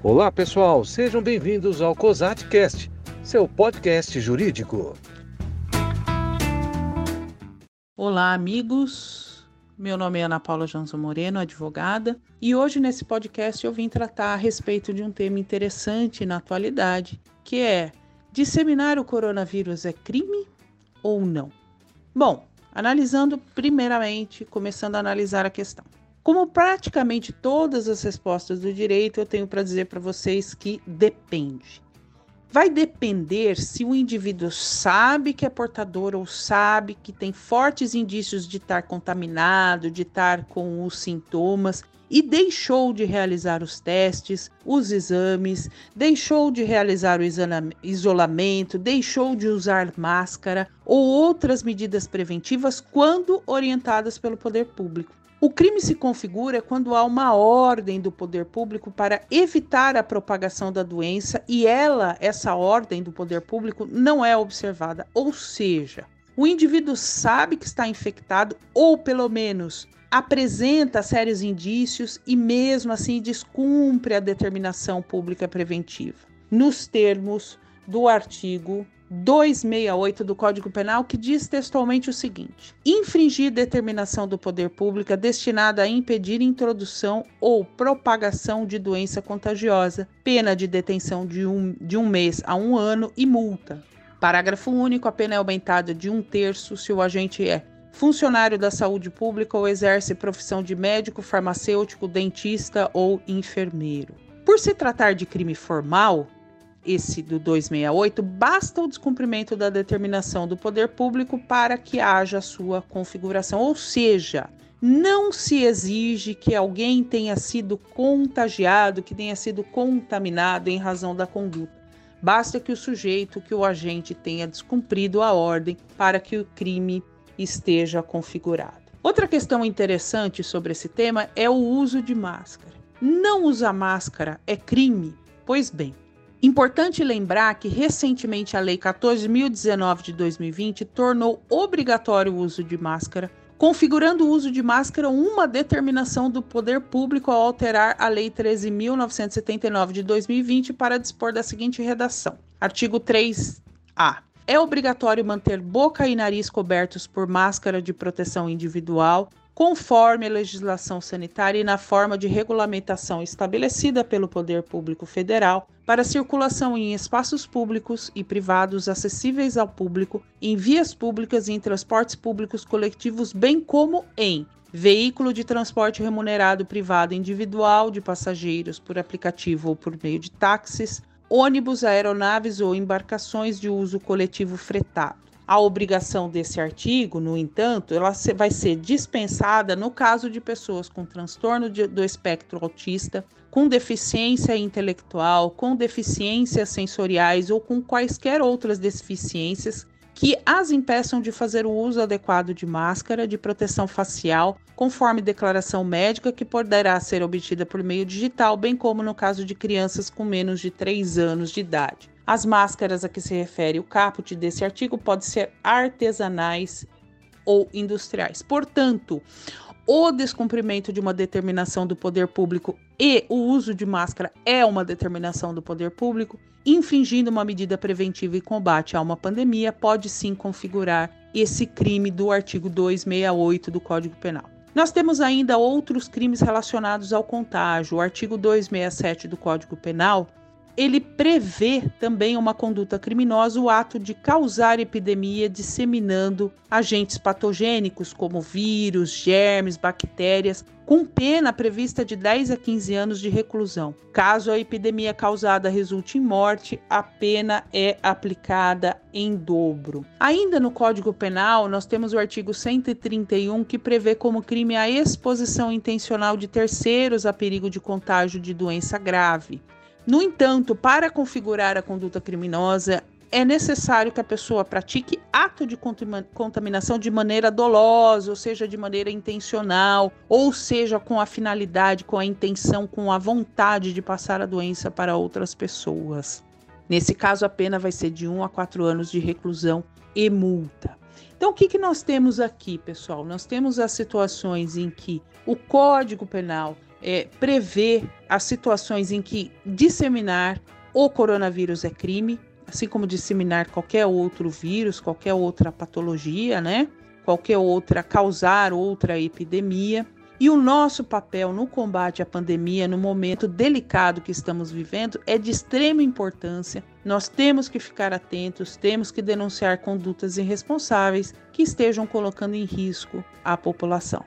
Olá, pessoal, sejam bem-vindos ao COSATcast, seu podcast jurídico. Olá, amigos. Meu nome é Ana Paula Janson Moreno, advogada, e hoje nesse podcast eu vim tratar a respeito de um tema interessante na atualidade, que é disseminar o coronavírus é crime ou não? Bom, analisando primeiramente, começando a analisar a questão. Como praticamente todas as respostas do direito, eu tenho para dizer para vocês que depende. Vai depender se o indivíduo sabe que é portador ou sabe que tem fortes indícios de estar contaminado, de estar com os sintomas e deixou de realizar os testes, os exames, deixou de realizar o isolamento, deixou de usar máscara ou outras medidas preventivas quando orientadas pelo poder público. O crime se configura quando há uma ordem do poder público para evitar a propagação da doença e ela, essa ordem do poder público, não é observada. Ou seja, o indivíduo sabe que está infectado ou pelo menos apresenta sérios indícios e mesmo assim descumpre a determinação pública preventiva. Nos termos do artigo 268 do Código Penal, que diz textualmente o seguinte: infringir determinação do poder público destinada a impedir introdução ou propagação de doença contagiosa, pena de detenção de um, de um mês a um ano e multa. Parágrafo único: a pena é aumentada de um terço se o agente é funcionário da saúde pública ou exerce profissão de médico, farmacêutico, dentista ou enfermeiro. Por se tratar de crime formal, esse do 268, basta o descumprimento da determinação do poder público para que haja sua configuração, ou seja, não se exige que alguém tenha sido contagiado, que tenha sido contaminado em razão da conduta. Basta que o sujeito, que o agente tenha descumprido a ordem para que o crime esteja configurado. Outra questão interessante sobre esse tema é o uso de máscara. Não usar máscara é crime? Pois bem, Importante lembrar que recentemente a Lei 14.019 de 2020 tornou obrigatório o uso de máscara, configurando o uso de máscara uma determinação do poder público ao alterar a Lei 13.979 de 2020 para dispor da seguinte redação: Artigo 3A. É obrigatório manter boca e nariz cobertos por máscara de proteção individual conforme a legislação sanitária e na forma de regulamentação estabelecida pelo Poder Público Federal para circulação em espaços públicos e privados acessíveis ao público, em vias públicas e em transportes públicos coletivos, bem como em veículo de transporte remunerado privado individual de passageiros por aplicativo ou por meio de táxis, ônibus, aeronaves ou embarcações de uso coletivo fretado. A obrigação desse artigo, no entanto, ela vai ser dispensada no caso de pessoas com transtorno de, do espectro autista, com deficiência intelectual, com deficiências sensoriais ou com quaisquer outras deficiências que as impeçam de fazer o uso adequado de máscara de proteção facial, conforme declaração médica que poderá ser obtida por meio digital, bem como no caso de crianças com menos de 3 anos de idade. As máscaras a que se refere o caput desse artigo podem ser artesanais ou industriais. Portanto, o descumprimento de uma determinação do poder público e o uso de máscara é uma determinação do poder público, infringindo uma medida preventiva e combate a uma pandemia, pode sim configurar esse crime do artigo 268 do Código Penal. Nós temos ainda outros crimes relacionados ao contágio. O artigo 267 do Código Penal ele prevê também uma conduta criminosa, o ato de causar epidemia disseminando agentes patogênicos como vírus, germes, bactérias, com pena prevista de 10 a 15 anos de reclusão. Caso a epidemia causada resulte em morte, a pena é aplicada em dobro. Ainda no Código Penal, nós temos o artigo 131 que prevê como crime a exposição intencional de terceiros a perigo de contágio de doença grave. No entanto, para configurar a conduta criminosa, é necessário que a pessoa pratique ato de contaminação de maneira dolosa, ou seja, de maneira intencional, ou seja, com a finalidade, com a intenção, com a vontade de passar a doença para outras pessoas. Nesse caso, a pena vai ser de 1 a 4 anos de reclusão e multa. Então, o que, que nós temos aqui, pessoal? Nós temos as situações em que o Código Penal é, prever as situações em que disseminar o coronavírus é crime, assim como disseminar qualquer outro vírus, qualquer outra patologia, né? Qualquer outra causar outra epidemia. E o nosso papel no combate à pandemia, no momento delicado que estamos vivendo, é de extrema importância. Nós temos que ficar atentos, temos que denunciar condutas irresponsáveis que estejam colocando em risco a população.